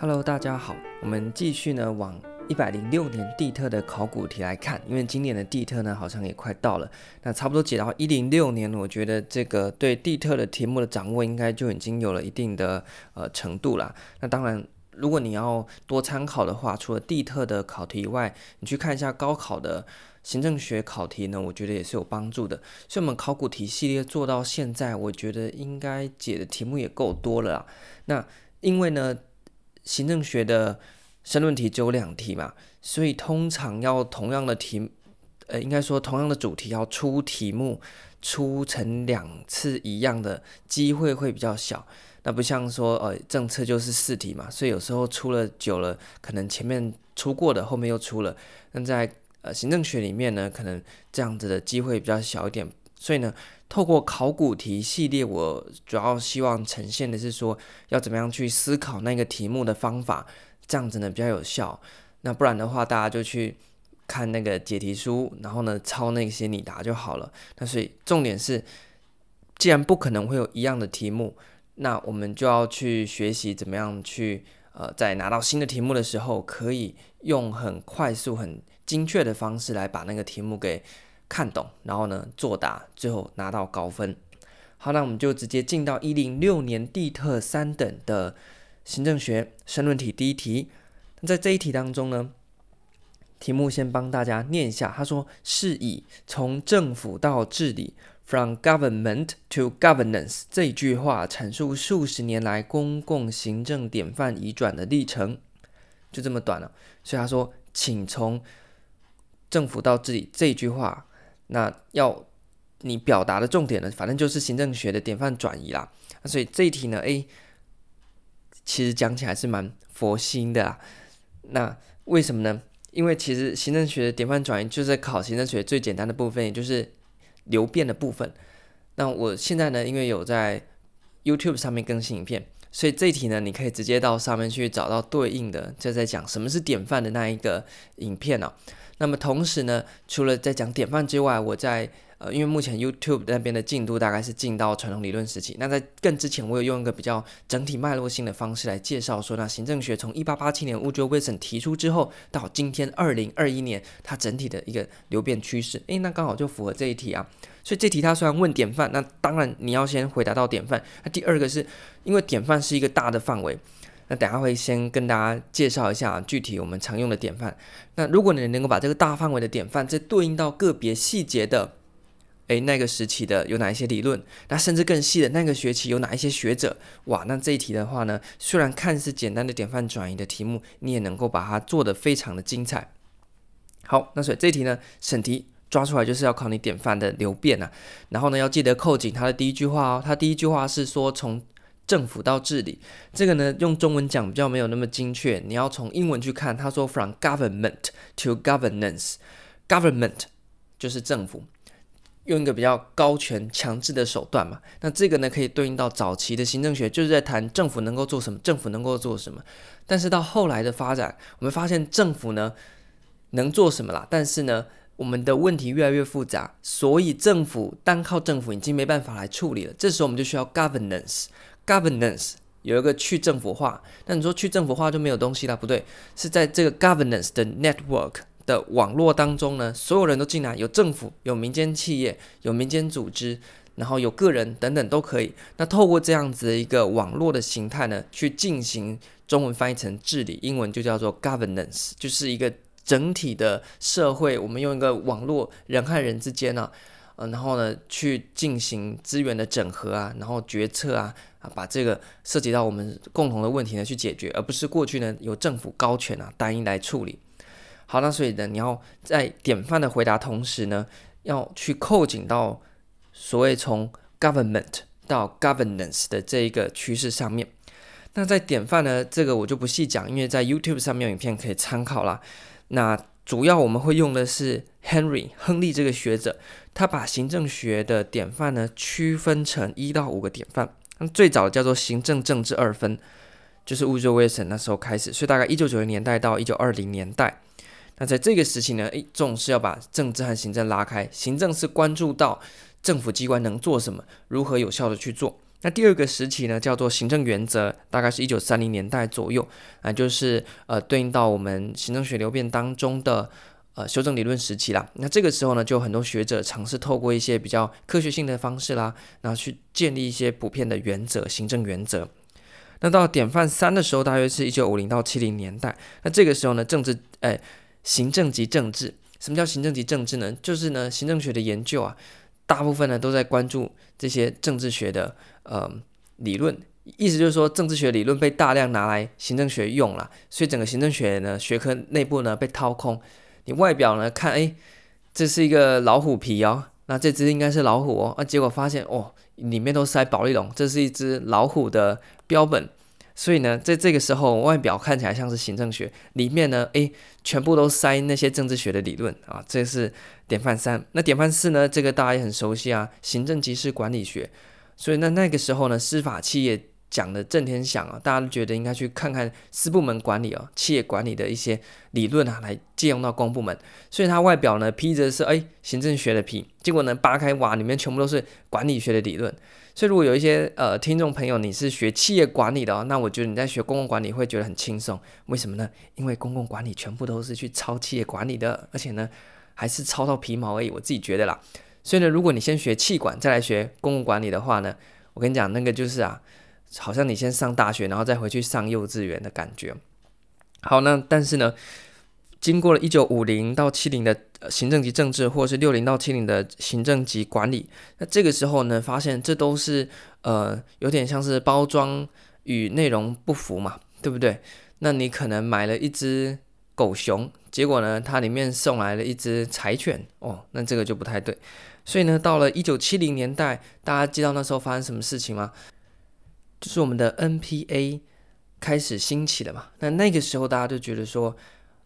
Hello，大家好，我们继续呢往一百零六年地特的考古题来看，因为今年的地特呢好像也快到了，那差不多解到一零六年，我觉得这个对地特的题目的掌握应该就已经有了一定的呃程度啦。那当然，如果你要多参考的话，除了地特的考题以外，你去看一下高考的行政学考题呢，我觉得也是有帮助的。所以，我们考古题系列做到现在，我觉得应该解的题目也够多了啦。那因为呢，行政学的申论题只有两题嘛，所以通常要同样的题，呃，应该说同样的主题要出题目出成两次一样的机会会比较小。那不像说，呃，政策就是四题嘛，所以有时候出了久了，可能前面出过的后面又出了。那在呃行政学里面呢，可能这样子的机会比较小一点。所以呢，透过考古题系列，我主要希望呈现的是说，要怎么样去思考那个题目的方法，这样子呢比较有效。那不然的话，大家就去看那个解题书，然后呢抄那些你答就好了。那所以重点是，既然不可能会有一样的题目，那我们就要去学习怎么样去呃，在拿到新的题目的时候，可以用很快速、很精确的方式来把那个题目给。看懂，然后呢作答，最后拿到高分。好，那我们就直接进到一零六年地特三等的行政学申论题第一题。那在这一题当中呢，题目先帮大家念一下。他说：“是以从政府到治理 （From government to governance） 这句话阐述数十年来公共行政典范移转的历程。”就这么短了。所以他说：“请从政府到治理这句话。”那要你表达的重点呢，反正就是行政学的典范转移啦。那所以这一题呢，诶，其实讲起来是蛮佛心的啦。那为什么呢？因为其实行政学的典范转移就是在考行政学最简单的部分，也就是流变的部分。那我现在呢，因为有在 YouTube 上面更新影片，所以这一题呢，你可以直接到上面去找到对应的，就在讲什么是典范的那一个影片哦。那么同时呢，除了在讲典范之外，我在呃，因为目前 YouTube 那边的进度大概是进到传统理论时期。那在更之前，我有用一个比较整体脉络性的方式来介绍说，那行政学从一八八七年 Woodrow Wilson 提出之后，到今天二零二一年，它整体的一个流变趋势。诶，那刚好就符合这一题啊。所以这题它虽然问典范，那当然你要先回答到典范。那第二个是因为典范是一个大的范围。那等下会先跟大家介绍一下具体我们常用的典范。那如果你能够把这个大范围的典范再对应到个别细节的，诶，那个时期的有哪一些理论？那甚至更细的那个学期有哪一些学者？哇，那这一题的话呢，虽然看似简单的典范转移的题目，你也能够把它做得非常的精彩。好，那所以这一题呢，审题抓出来就是要考你典范的流变啊。然后呢，要记得扣紧它的第一句话哦。它第一句话是说从。政府到治理，这个呢，用中文讲比较没有那么精确，你要从英文去看。他说，from government to governance，government 就是政府，用一个比较高权强制的手段嘛。那这个呢，可以对应到早期的行政学，就是在谈政府能够做什么，政府能够做什么。但是到后来的发展，我们发现政府呢能做什么啦？但是呢，我们的问题越来越复杂，所以政府单靠政府已经没办法来处理了。这时候我们就需要 governance。Governance 有一个去政府化，那你说去政府化就没有东西了？不对，是在这个 governance 的 network 的网络当中呢，所有人都进来，有政府，有民间企业，有民间组织，然后有个人等等都可以。那透过这样子的一个网络的形态呢，去进行中文翻译成治理，英文就叫做 governance，就是一个整体的社会。我们用一个网络，人和人之间呢、嗯，然后呢，去进行资源的整合啊，然后决策啊，啊，把这个涉及到我们共同的问题呢去解决，而不是过去呢由政府高权啊单一来处理。好，那所以呢，你要在典范的回答同时呢，要去扣紧到所谓从 government 到 governance 的这一个趋势上面。那在典范呢，这个我就不细讲，因为在 YouTube 上面有影片可以参考啦。那主要我们会用的是 Henry 亨利这个学者，他把行政学的典范呢区分成一到五个典范。那最早叫做行政政治二分，就是 Woolsey 那时候开始，所以大概一九九零年代到一九二零年代。那在这个时期呢，诶，重视要把政治和行政拉开，行政是关注到政府机关能做什么，如何有效的去做。那第二个时期呢，叫做行政原则，大概是一九三零年代左右啊，就是呃对应到我们行政学流变当中的呃修正理论时期啦。那这个时候呢，就有很多学者尝试透过一些比较科学性的方式啦，然后去建立一些普遍的原则，行政原则。那到典范三的时候，大约是一九五零到七零年代。那这个时候呢，政治哎、行政及政治，什么叫行政及政治呢？就是呢，行政学的研究啊。大部分呢都在关注这些政治学的呃理论，意思就是说政治学理论被大量拿来行政学用了，所以整个行政学呢学科内部呢被掏空。你外表呢看，哎，这是一个老虎皮哦，那这只应该是老虎哦，啊，结果发现哦，里面都塞保丽龙，这是一只老虎的标本。所以呢，在这个时候，外表看起来像是行政学，里面呢，诶，全部都塞那些政治学的理论啊。这是典范三。那典范四呢？这个大家也很熟悉啊，行政即是管理学。所以那那个时候呢，司法企业讲的震天响啊，大家都觉得应该去看看私部门管理哦，企业管理的一些理论啊，来借用到公部门。所以它外表呢披着是诶行政学的皮，结果呢扒开哇，里面全部都是管理学的理论。所以，如果有一些呃听众朋友，你是学企业管理的哦，那我觉得你在学公共管理会觉得很轻松。为什么呢？因为公共管理全部都是去抄企业管理的，而且呢，还是抄到皮毛而已。我自己觉得啦。所以呢，如果你先学企管，再来学公共管理的话呢，我跟你讲，那个就是啊，好像你先上大学，然后再回去上幼稚园的感觉。好，那但是呢，经过了一九五零到七零的行政级政治，或是六零到七零的行政级管理，那这个时候呢，发现这都是呃有点像是包装与内容不符嘛，对不对？那你可能买了一只狗熊，结果呢，它里面送来了一只柴犬，哦，那这个就不太对。所以呢，到了一九七零年代，大家知道那时候发生什么事情吗？就是我们的 NPA 开始兴起了嘛。那那个时候大家就觉得说。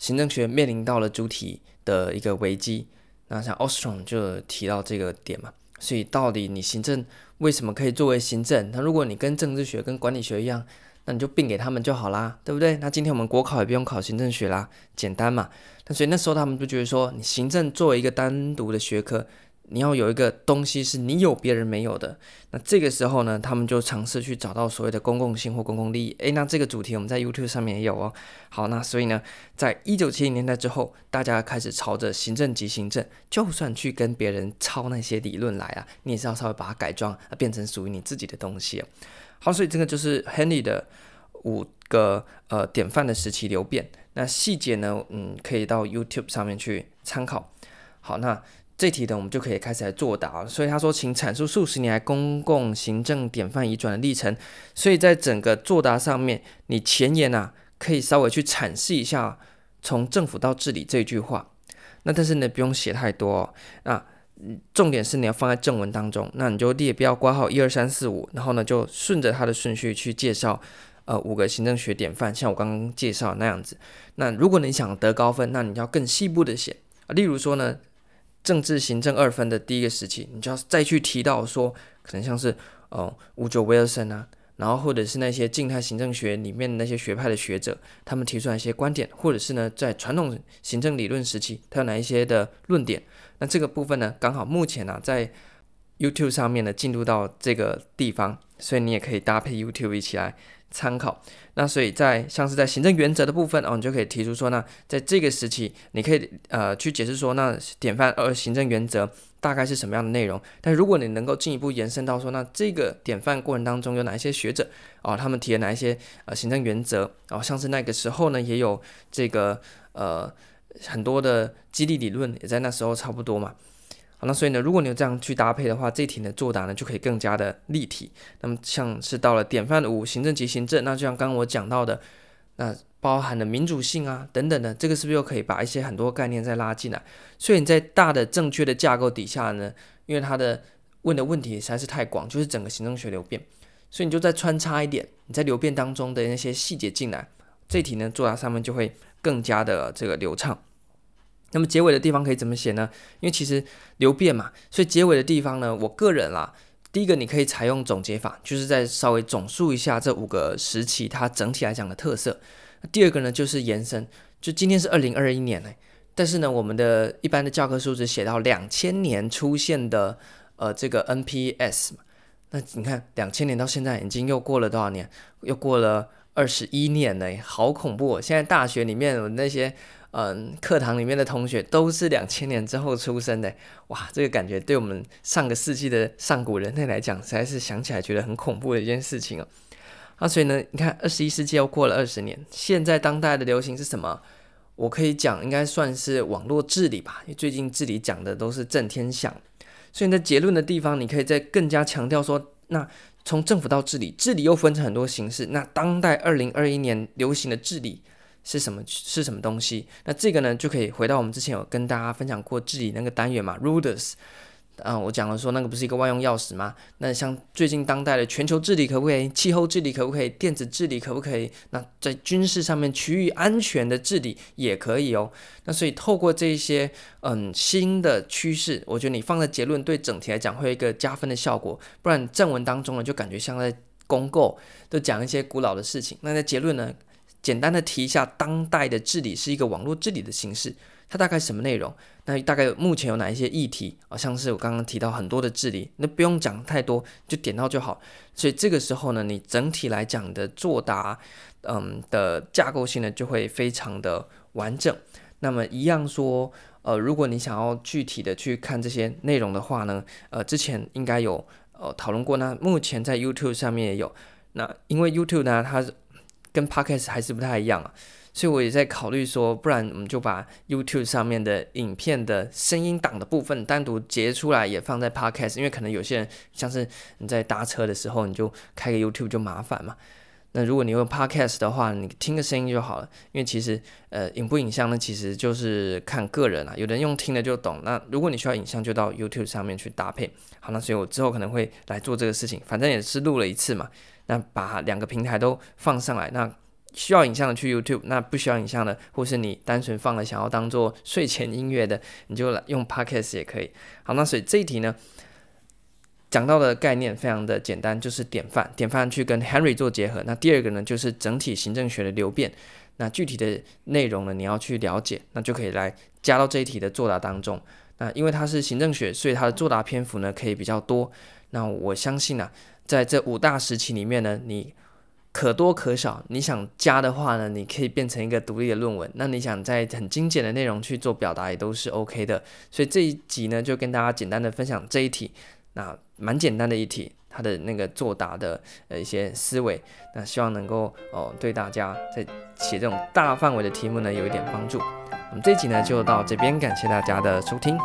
行政学面临到了主体的一个危机，那像 Ostrom 就提到这个点嘛，所以到底你行政为什么可以作为行政？那如果你跟政治学跟管理学一样，那你就并给他们就好啦，对不对？那今天我们国考也不用考行政学啦，简单嘛。那所以那时候他们就觉得说，你行政作为一个单独的学科。你要有一个东西是你有别人没有的，那这个时候呢，他们就尝试去找到所谓的公共性或公共利益。诶，那这个主题我们在 YouTube 上面也有哦。好，那所以呢，在一九七零年代之后，大家开始朝着行政及行政，就算去跟别人抄那些理论来啊，你也是要稍微把它改装，变成属于你自己的东西。好，所以这个就是 Henry 的五个呃典范的时期流变。那细节呢，嗯，可以到 YouTube 上面去参考。好，那。这题呢，我们就可以开始来作答。所以他说，请阐述数十年来公共行政典范移转的历程。所以在整个作答上面，你前言啊，可以稍微去阐释一下“从政府到治理”这句话。那但是呢，不用写太多哦。那重点是你要放在正文当中。那你就列标挂号一二三四五，然后呢，就顺着它的顺序去介绍呃五个行政学典范，像我刚刚介绍那样子。那如果你想得高分，那你要更细部的写啊。例如说呢。政治行政二分的第一个时期，你就要再去提到说，可能像是哦五九威尔森啊，然后或者是那些静态行政学里面那些学派的学者，他们提出来一些观点，或者是呢在传统行政理论时期，他有哪一些的论点？那这个部分呢，刚好目前呢、在 YouTube 上面呢进入到这个地方，所以你也可以搭配 YouTube 一起来。参考，那所以在像是在行政原则的部分哦，你就可以提出说，那在这个时期，你可以呃去解释说，那典范呃行政原则大概是什么样的内容。但如果你能够进一步延伸到说，那这个典范过程当中有哪一些学者哦，他们提了哪一些呃行政原则然哦，像是那个时候呢，也有这个呃很多的激励理论也在那时候差不多嘛。好，那所以呢，如果你有这样去搭配的话，这题的作答呢就可以更加的立体。那么像是到了典范五行政及行政，那就像刚刚我讲到的，那包含了民主性啊等等的，这个是不是又可以把一些很多概念再拉进来？所以你在大的正确的架构底下呢，因为它的问的问题实在是太广，就是整个行政学流变，所以你就再穿插一点你在流变当中的那些细节进来，这题呢作答上面就会更加的这个流畅。那么结尾的地方可以怎么写呢？因为其实流变嘛，所以结尾的地方呢，我个人啦，第一个你可以采用总结法，就是再稍微总述一下这五个时期它整体来讲的特色。第二个呢就是延伸，就今天是二零二一年呢，但是呢我们的一般的教科书只写到两千年出现的呃这个 NPS 嘛，那你看，两千年到现在已经又过了多少年？又过了二十一年了，好恐怖哦！现在大学里面那些嗯课堂里面的同学都是两千年之后出生的，哇，这个感觉对我们上个世纪的上古人类来讲，实在是想起来觉得很恐怖的一件事情哦。那所以呢，你看二十一世纪又过了二十年，现在当代的流行是什么？我可以讲，应该算是网络治理吧，因为最近治理讲的都是震天响。所以在结论的地方，你可以再更加强调说，那从政府到治理，治理又分成很多形式。那当代二零二一年流行的治理是什么？是什么东西？那这个呢，就可以回到我们之前有跟大家分享过治理那个单元嘛，Ruders。嗯，我讲了说那个不是一个万用钥匙吗？那像最近当代的全球治理可不可以？气候治理可不可以？电子治理可不可以？那在军事上面区域安全的治理也可以哦。那所以透过这些嗯新的趋势，我觉得你放在结论对整体来讲会有一个加分的效果。不然正文当中呢，就感觉像在公告，都讲一些古老的事情。那在结论呢，简单的提一下，当代的治理是一个网络治理的形式。它大概什么内容？那大概目前有哪一些议题啊？像是我刚刚提到很多的治理，那不用讲太多，就点到就好。所以这个时候呢，你整体来讲的作答，嗯的架构性呢就会非常的完整。那么一样说，呃，如果你想要具体的去看这些内容的话呢，呃，之前应该有呃讨论过，那目前在 YouTube 上面也有。那因为 YouTube 呢，它跟 Podcast 还是不太一样啊。所以我也在考虑说，不然我们就把 YouTube 上面的影片的声音档的部分单独截出来，也放在 Podcast，因为可能有些人像是你在搭车的时候，你就开个 YouTube 就麻烦嘛。那如果你用 Podcast 的话，你听个声音就好了，因为其实呃影不影像呢，其实就是看个人啊，有人用听的就懂。那如果你需要影像，就到 YouTube 上面去搭配。好，那所以我之后可能会来做这个事情，反正也是录了一次嘛，那把两个平台都放上来，那。需要影像的去 YouTube，那不需要影像的，或是你单纯放了想要当做睡前音乐的，你就来用 Podcast 也可以。好，那所以这一题呢，讲到的概念非常的简单，就是典范，典范去跟 Henry 做结合。那第二个呢，就是整体行政学的流变。那具体的内容呢，你要去了解，那就可以来加到这一题的作答当中。那因为它是行政学，所以它的作答篇幅呢可以比较多。那我相信啊，在这五大时期里面呢，你。可多可少，你想加的话呢，你可以变成一个独立的论文。那你想在很精简的内容去做表达，也都是 OK 的。所以这一集呢，就跟大家简单的分享这一题，那蛮简单的一题，它的那个作答的呃一些思维，那希望能够哦对大家在写这种大范围的题目呢有一点帮助。我们这一集呢就到这边，感谢大家的收听。